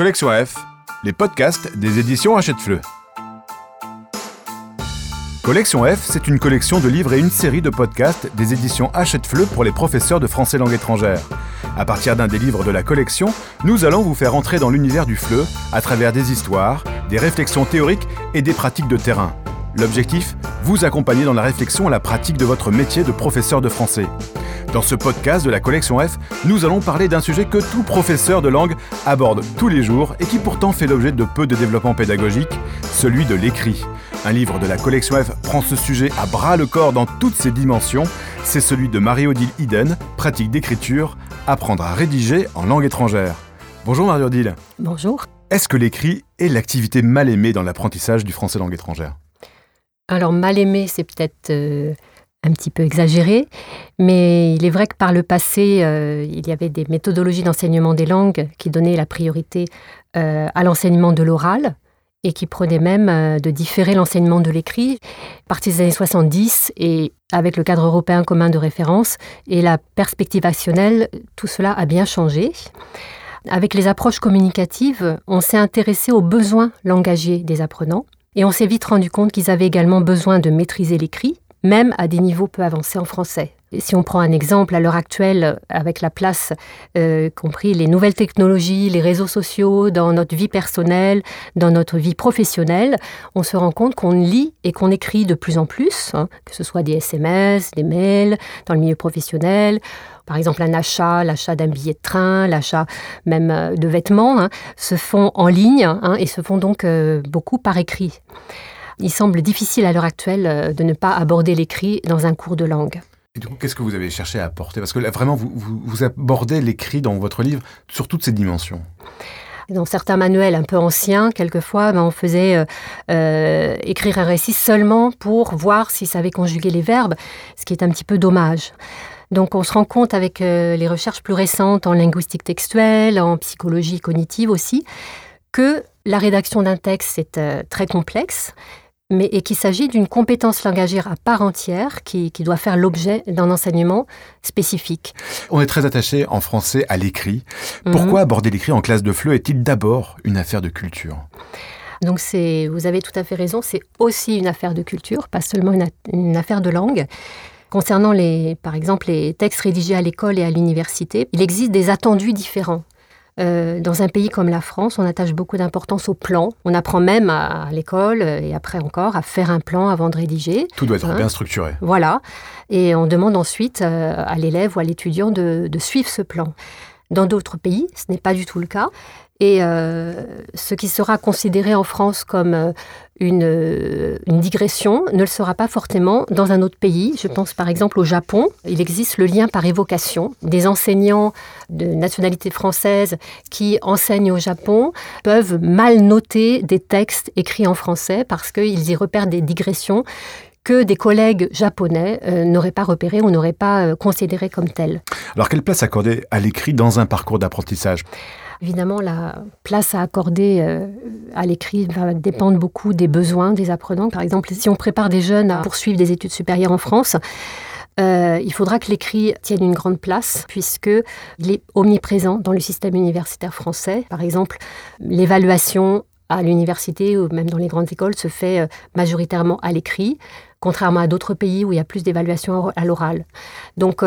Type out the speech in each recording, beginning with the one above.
Collection F, les podcasts des éditions Hachette-Fleu. Collection F, c'est une collection de livres et une série de podcasts des éditions Hachette-Fleu pour les professeurs de français langue étrangère. À partir d'un des livres de la collection, nous allons vous faire entrer dans l'univers du FLE à travers des histoires, des réflexions théoriques et des pratiques de terrain. L'objectif Vous accompagner dans la réflexion à la pratique de votre métier de professeur de français. Dans ce podcast de la collection F, nous allons parler d'un sujet que tout professeur de langue aborde tous les jours et qui pourtant fait l'objet de peu de développement pédagogique, celui de l'écrit. Un livre de la collection F prend ce sujet à bras le corps dans toutes ses dimensions. C'est celui de Marie-Odile Iden, pratique d'écriture, apprendre à rédiger en langue étrangère. Bonjour Marie-Odile. Bonjour. Est-ce que l'écrit est l'activité mal aimée dans l'apprentissage du français langue étrangère? Alors mal aimée, c'est peut-être euh, un petit peu exagéré, mais il est vrai que par le passé, euh, il y avait des méthodologies d'enseignement des langues qui donnaient la priorité euh, à l'enseignement de l'oral et qui prenaient même de différer l'enseignement de l'écrit. À partir des années 70 et avec le cadre européen commun de référence et la perspective actionnelle, tout cela a bien changé. Avec les approches communicatives, on s'est intéressé aux besoins langagiers des apprenants et on s'est vite rendu compte qu'ils avaient également besoin de maîtriser l'écrit, même à des niveaux peu avancés en français. si on prend un exemple, à l'heure actuelle, avec la place, euh, compris les nouvelles technologies, les réseaux sociaux, dans notre vie personnelle, dans notre vie professionnelle, on se rend compte qu'on lit et qu'on écrit de plus en plus, hein, que ce soit des SMS, des mails, dans le milieu professionnel, par exemple un achat, l'achat d'un billet de train, l'achat même euh, de vêtements, hein, se font en ligne hein, et se font donc euh, beaucoup par écrit. Il semble difficile à l'heure actuelle euh, de ne pas aborder l'écrit dans un cours de langue. Et du coup, qu'est-ce que vous avez cherché à apporter? Parce que là, vraiment, vous, vous, abordez l'écrit dans votre livre sur toutes ces dimensions. Dans certains manuels un peu anciens, quelquefois, ben, on faisait écrire un récit seulement pour voir s'il savait conjuguer les verbes, ce qui est un petit peu dommage. Donc on se rend compte avec euh, les recherches plus récentes en linguistique textuelle, en psychologie cognitive aussi, que la rédaction d'un texte est euh, très complexe, mais et qu'il s'agit d'une compétence langagère à part entière qui, doit faire l'objet d'un enseignement spécifique. On est très attaché en français à l'écrit. Mhm. Pourquoi aborder l'écrit en classe de FLE est-il d'abord une affaire de culture? Donc c'est, vous avez tout à fait raison, c'est aussi une affaire de culture, pas seulement une affaire de langue. Concernant, les, par exemple, les textes rédigés à l'école et à l'université, il existe des attendus différents. Euh, dans un pays comme la France, on attache beaucoup d'importance au plan. On apprend même à, l'école et après encore à faire un plan avant de rédiger. Tout doit être hein. bien structuré. Voilà. Et on demande ensuite euh, à l'élève ou à l'étudiant de, de, suivre ce plan. Dans d'autres pays, ce n'est pas du tout le cas. Et euh, ce qui sera considéré en France comme euh, une, euh, une, digression ne le sera pas forcément dans un autre pays. Je pense par exemple au Japon. Il existe le lien par évocation. Des enseignants de nationalité française qui enseignent au Japon peuvent mal noter des textes écrits en français parce qu'ils y repèrent des digressions que des collègues japonais n'auraient pas repéré ou n'auraient pas considéré comme telles. Alors quelle place accorder à l'écrit dans un parcours d'apprentissage? Évidemment, la place à accorder euh, à l'écrit va dépendre beaucoup des besoins des apprenants. Par exemple, si on prépare des jeunes à poursuivre des études supérieures en France, euh, il faudra que l'écrit tienne une grande place puisqu'il est omniprésent dans le système universitaire français. Par exemple, l'évaluation à l'université ou même dans les grandes écoles se fait euh, majoritairement à l'écrit, contrairement à d'autres pays où il y a plus d'évaluation à l'oral. Donc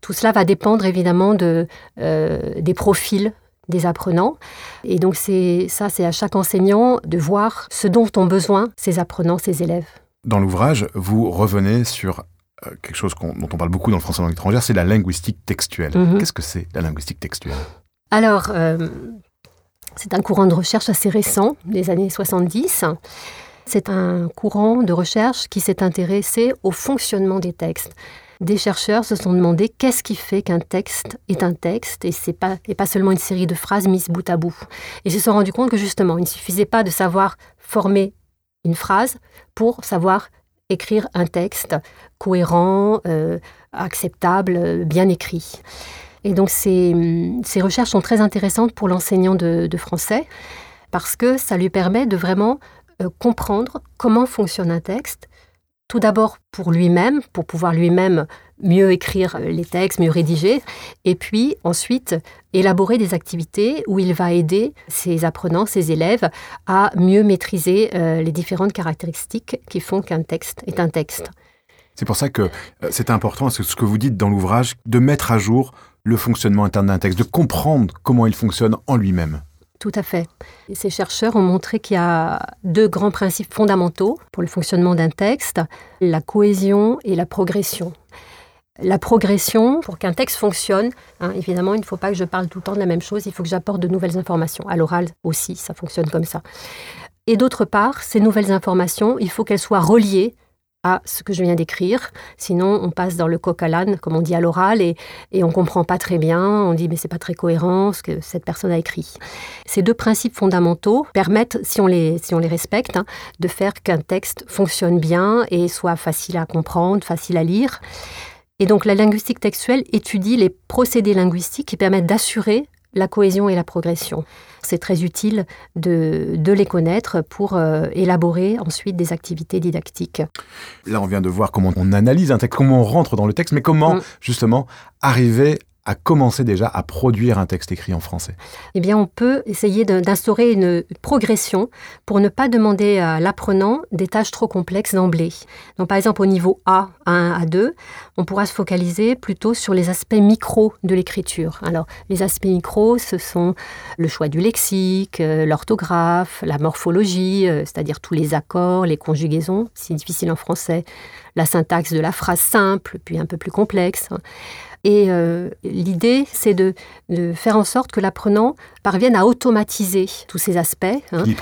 tout cela va dépendre évidemment de, des profils des apprenants. Et donc c'est ça, c'est à chaque enseignant de voir ce dont ont besoin ces apprenants, ces élèves. Dans l'ouvrage, vous revenez sur euh, quelque chose dont on parle beaucoup dans le français langue étrangère, c'est la linguistique textuelle. Mhm. Qu'est-ce que c'est la linguistique textuelle? Alors, euh, c'est un courant de recherche assez récent, des années 70. C'est un courant de recherche qui s'est intéressé au fonctionnement des textes des chercheurs se sont demandé qu'est-ce qui fait qu'un texte est un texte et c'est pas et pas seulement une série de phrases mises bout à bout. Et ils se sont rendus compte que justement, il ne suffisait pas de savoir former une phrase pour savoir écrire un texte cohérent, euh, acceptable, bien écrit. Et donc ces, ces, recherches sont très intéressantes pour l'enseignant de, français parce que ça lui permet de vraiment euh, comprendre comment fonctionne un texte, tout d'abord pour lui-même, pour pouvoir lui-même mieux écrire les textes, mieux rédiger, et puis ensuite élaborer des activités où il va aider ses apprenants, ses élèves à mieux maîtriser euh, les différentes caractéristiques qui font qu'un texte est un texte. C'est pour ça que euh, c'est important, ce que vous dites dans l'ouvrage, de mettre à jour le fonctionnement interne d'un texte, de comprendre comment il fonctionne en lui-même. Tout à fait. ces chercheurs ont montré qu'il y a deux grands principes fondamentaux pour le fonctionnement d'un texte, la cohésion et la progression. La progression, pour qu'un texte fonctionne, hein, évidemment, il ne faut pas que je parle tout le temps de la même chose, il faut que j'apporte de nouvelles informations. À l'oral aussi, ça fonctionne comme ça. Et d'autre part, ces nouvelles informations, il faut qu'elles soient reliées à ce que je viens d'écrire. Sinon, on passe dans le coq à l'âne, comme on dit à l'oral, et, et on comprend pas très bien. On dit, mais c'est pas très cohérent ce que cette personne a écrit. Ces deux principes fondamentaux permettent, si on les, respecte, hein, de faire qu'un texte fonctionne bien et soit facile à comprendre, facile à lire. Et donc, la linguistique textuelle étudie les procédés linguistiques qui permettent d'assurer la cohésion et la progression. C'est très utile de, les connaître pour euh, élaborer ensuite des activités didactiques. Là, on vient de voir comment on analyse un texte, comment on rentre dans le texte, mais comment mm. justement arriver à commencer déjà à produire un texte écrit en français Eh bien, on peut essayer d'instaurer une progression pour ne pas demander à l'apprenant des tâches trop complexes d'emblée. Donc, par exemple, au niveau A, 1 à 2, on pourra se focaliser plutôt sur les aspects micro de l'écriture. Alors, les aspects micro, ce sont le choix du lexique, euh, l'orthographe, la morphologie, euh, c'est-à-dire tous les accords, les conjugaisons, si difficile en français, la syntaxe de la phrase simple, puis un peu plus complexe. Et euh, l'idée, c'est de, faire en sorte que l'apprenant parvienne à automatiser tous ces aspects. Hein. Qui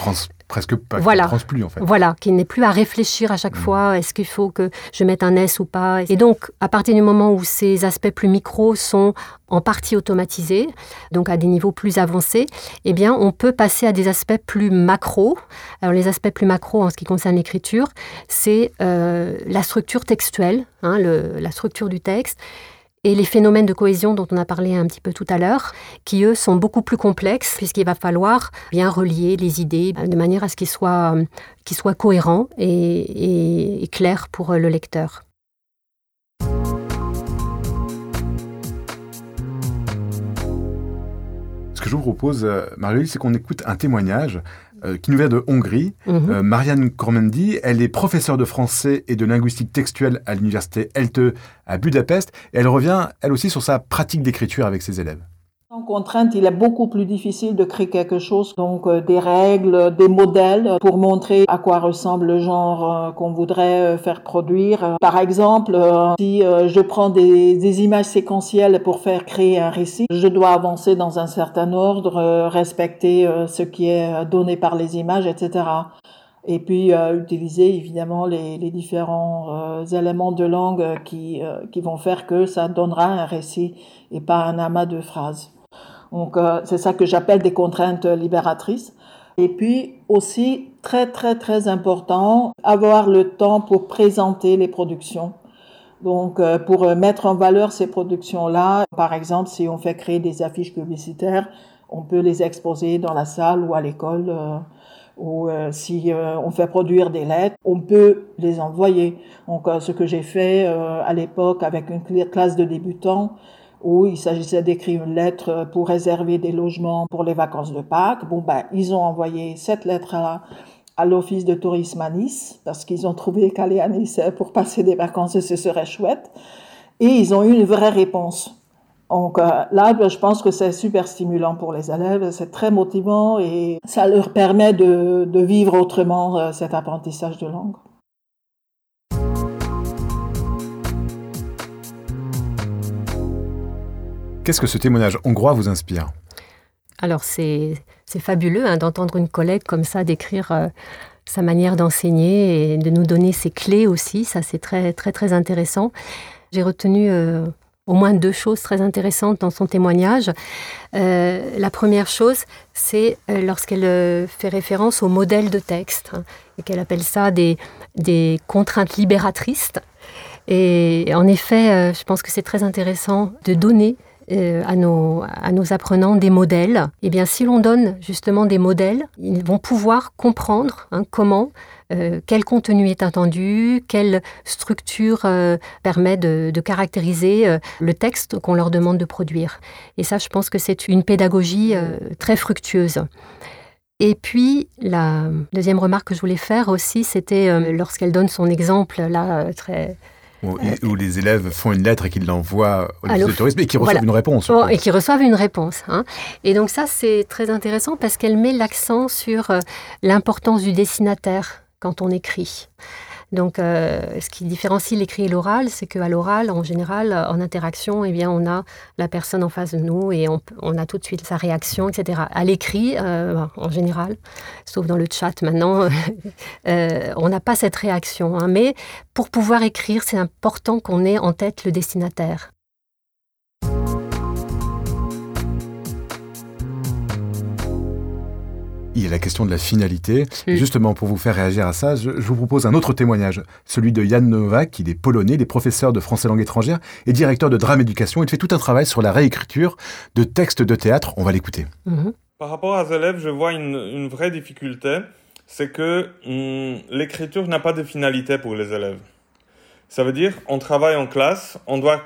presque pas voilà. plus en fait. Voilà, qu'il n'ait plus à réfléchir à chaque mm. fois, est-ce qu'il faut que je mette un S ou pas. Et donc, à partir du moment où ces aspects plus micros sont en partie automatisés, donc à des niveaux plus avancés, eh bien, on peut passer à des aspects plus macro. Alors, les aspects plus macro en ce qui concerne l'écriture, c'est euh, la structure textuelle, hein, la structure du texte et les phénomènes de cohésion dont on a parlé un petit peu tout à l'heure, qui eux sont beaucoup plus complexes puisqu'il va falloir bien relier les idées de manière à ce qu'ils soient, soient cohérents et, clairs pour le lecteur. Ce que je vous propose, euh, Marie, c'est qu'on écoute un témoignage euh, qui nous vient de Hongrie. Mhm. Euh, Marianne Kormendi, elle est professeure de français et de linguistique textuelle à l'université ELTE à Budapest. Et elle revient, elle aussi, sur sa pratique d'écriture avec ses élèves. En contrainte, il est beaucoup plus difficile de créer quelque chose, donc euh, des règles, des modèles pour montrer à quoi ressemble le genre euh, qu'on voudrait euh, faire produire. Par exemple, si je prends des, des, images séquentielles pour faire créer un récit, je dois avancer dans un certain ordre, respecter ce qui est donné par les images, etc et puis utiliser évidemment les, les différents éléments de langue qui, qui vont faire que ça donnera un récit et pas un amas de phrases. Donc, euh, c'est ça que j'appelle des contraintes libératrices. Et puis aussi, très très très important, avoir le temps pour présenter les productions. Donc, euh, pour mettre en valeur ces productions-là, par exemple, si on fait créer des affiches publicitaires, on peut les exposer dans la salle ou à l'école. Euh, ou si on fait produire des lettres, on peut les envoyer. Donc, ce que j'ai fait à l'époque avec une classe de débutants, où il s'agissait d'écrire une lettre pour réserver des logements pour les vacances de Pâques. Bon, ben, ils ont envoyé cette lettre-là à l'office de tourisme à Nice, parce qu'ils ont trouvé qu'aller à Nice pour passer des vacances, ce serait chouette. Et ils ont eu une vraie réponse. Donc euh, là, je pense que c'est super stimulant pour les élèves, c'est très motivant et ça leur permet de, de vivre autrement euh, cet apprentissage de langue. Qu'est-ce que ce témoignage hongrois vous inspire? Alors c'est fabuleux hein, d'entendre une collègue comme ça décrire euh, sa manière d'enseigner et de nous donner ses clés aussi. Ça c'est très très très intéressant. J'ai retenu euh, au moins deux choses très intéressantes dans son témoignage. Euh, la première chose, c'est lorsqu'elle fait référence au modèle de texte hein, et qu'elle appelle ça des, des contraintes libératrices. Et en effet, je pense que c'est très intéressant de donner euh, à, nos, à nos apprenants des modèles. Eh bien, si l'on donne justement des modèles, ils vont pouvoir comprendre hein, comment, euh, quel contenu est attendu, quelle structure euh, permet de caractériser le texte qu'on leur demande de produire. Et ça, je pense que c'est une pédagogie très fructueuse. Et puis, la deuxième remarque que je voulais faire aussi, c'était lorsqu'elle donne son exemple, là, très où, les élèves font une lettre et qu'ils l'envoient au de tourisme et qui reçoivent une réponse. et qui reçoivent une réponse. Hein. Et donc ça, c'est très intéressant parce qu'elle met l'accent sur euh, l'importance du destinataire quand on écrit. Donc, euh, ce qui différencie l'écrit et l'oral, c'est qu'à l'oral, en général, en interaction, eh on a la personne en face de nous et on, a tout de suite sa réaction, etc. À l'écrit, euh, en général, sauf dans le chat maintenant, euh, on n'a pas cette réaction. Hein. Mais pour pouvoir écrire, c'est important qu'on ait en tête le destinataire. Il y a la question de la finalité. Justement, pour vous faire réagir à ça, je, vous propose un autre témoignage, celui de Jan Nowak, il est polonais, il est professeur de français langue étrangère et directeur de drame éducation. Il fait tout un travail sur la réécriture de textes de théâtre. On va l'écouter. Mhm. Par rapport aux élèves, je vois une, vraie difficulté, c'est que hum, l'écriture n'a pas de finalité pour les élèves. Ça veut dire, on travaille en classe, on doit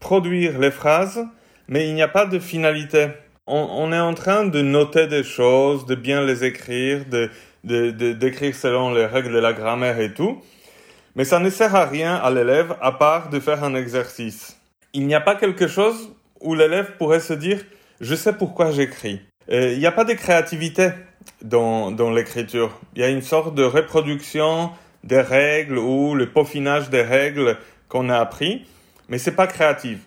produire les phrases, mais il n'y a pas de finalité on, est en train de noter des choses, de bien les écrire, de, d'écrire selon les règles de la grammaire et tout. Mais ça ne sert à rien à l'élève à part de faire un exercice. Il n'y a pas quelque chose où l'élève pourrait se dire je sais pourquoi j'écris. Il n'y a pas de créativité dans, dans l'écriture. Il y a une sorte de reproduction des règles ou le peaufinage des règles qu'on a appris, mais c'est pas créatif.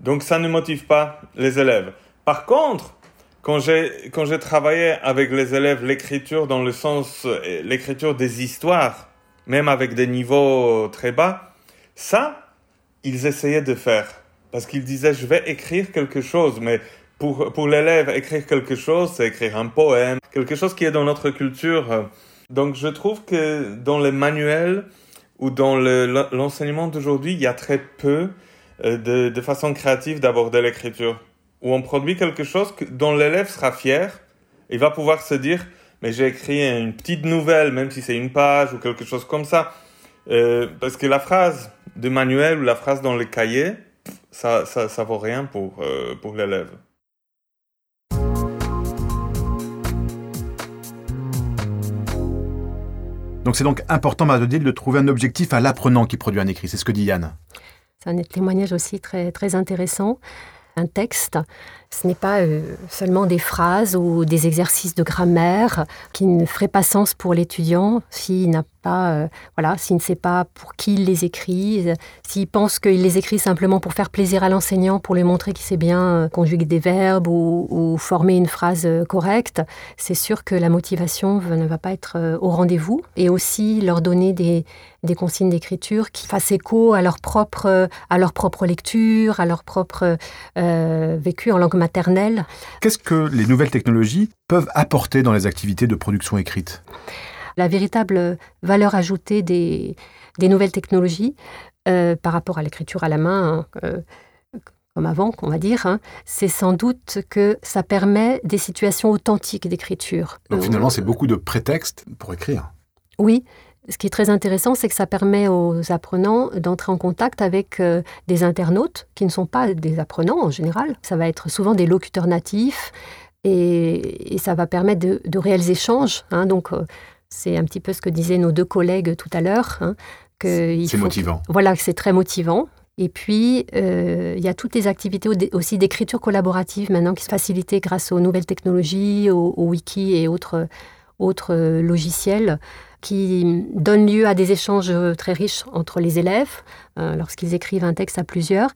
Donc ça ne motive pas les élèves. Par contre, quand j'ai, quand j'ai travaillé avec les élèves l'écriture dans le sens, euh, l'écriture des histoires, même avec des niveaux très bas, ça, ils essayaient de faire. Parce qu'ils disaient, je vais écrire quelque chose, mais pour, pour l'élève, écrire quelque chose, c'est écrire un poème, quelque chose qui est dans notre culture. Donc je trouve que dans les manuels ou dans l'enseignement d'aujourd'hui, il y a très peu euh, de, de façon créative d'aborder l'écriture où on produit quelque chose dont l'élève sera fier. Il va pouvoir se dire, mais j'ai écrit une petite nouvelle, même si c'est une page ou quelque chose comme ça. Euh, parce que la phrase de manuel ou la phrase dans le cahier, ça, ça, ça vaut rien pour, euh, pour l'élève. Donc c'est donc important, Marie-Odile, de trouver un objectif à l'apprenant qui produit un écrit. C'est ce que dit Yann. C'est un témoignage aussi très, très intéressant un texte, ce n'est pas euh, seulement des phrases ou des exercices de grammaire qui ne feraient pas sens pour l'étudiant s'il n'a pas, euh, voilà, s'il ne sait pas pour qui il les écrit, s'il pense qu'il les écrit simplement pour faire plaisir à l'enseignant, pour lui montrer qu'il sait bien euh, conjuguer des verbes ou, former une phrase correcte, c'est sûr que la motivation ne va pas être au rendez-vous. Et aussi leur donner des, consignes d'écriture qui fassent écho à leur propre, à leur propre lecture, à leur propre vécu en langue maternelle. Qu'est-ce que les nouvelles technologies peuvent apporter dans les activités de production écrite? La véritable valeur ajoutée des, des nouvelles technologies euh, par rapport à l'écriture à la main, hein, euh, comme avant, on va dire, hein, c'est sans doute que ça permet des situations authentiques d'écriture. Donc finalement, c'est beaucoup de prétextes pour écrire. Oui, ce qui est très intéressant, c'est que ça permet aux apprenants d'entrer en contact avec euh, des internautes qui ne sont pas des apprenants en général. Ça va être souvent des locuteurs natifs et, ça va permettre de, réels échanges. Hein. donc, euh, c'est un petit peu ce que disaient nos deux collègues tout à l'heure. Hein, c'est motivant. voilà, c'est très motivant. Et puis, euh, il y a toutes les activités aussi d'écriture collaborative maintenant qui sont facilitées grâce aux nouvelles technologies, aux, wiki et autres, autres logiciels qui donne lieu à des échanges très riches entre les élèves euh, lorsqu'ils écrivent un texte à plusieurs,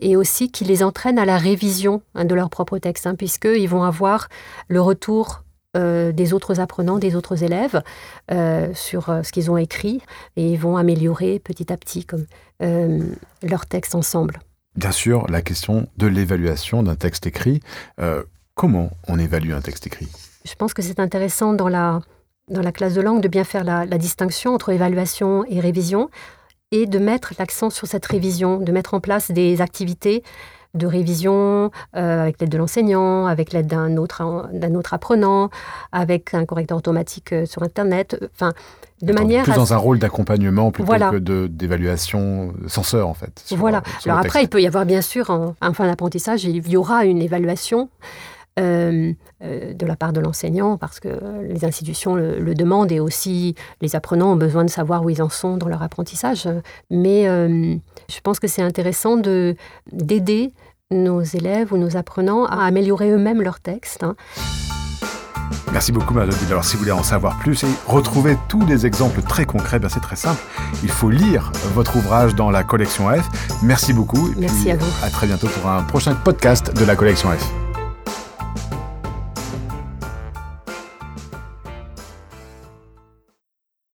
et aussi qui les entraîne à la révision hein, de leur propre texte, hein, puisqu'ils vont avoir le retour euh, des autres apprenants, des autres élèves euh, sur ce qu'ils ont écrit, et ils vont améliorer petit à petit comme, leur texte ensemble. Bien sûr, la question de l'évaluation d'un texte écrit. comment on évalue un texte écrit? Je pense que c'est intéressant dans la dans la classe de langue de bien faire la, distinction entre évaluation et révision et de mettre l'accent sur cette révision, de mettre en place des activités de révision avec l'aide de l'enseignant, avec l'aide d'un autre, d'un autre apprenant, avec un correcteur automatique sur Internet. Enfin, de manière plus dans un rôle d'accompagnement plutôt que d'évaluation censeur en fait. voilà. Alors après, il peut y avoir bien sûr en, fin d'apprentissage, il y aura une évaluation. Euh, euh, de la part de l'enseignant, parce que les institutions le, demandent et aussi les apprenants ont besoin de savoir où ils en sont dans leur apprentissage. Mais euh, je pense que c'est intéressant d'aider nos élèves ou nos apprenants à améliorer eux-mêmes leur texte. Hein. Merci beaucoup, Madame Alors, si vous voulez en savoir plus et retrouver tous les exemples très concrets, ben c'est très simple. Il faut lire votre ouvrage dans la collection F. Merci beaucoup. Merci à vous. À très bientôt pour un prochain podcast de la collection F.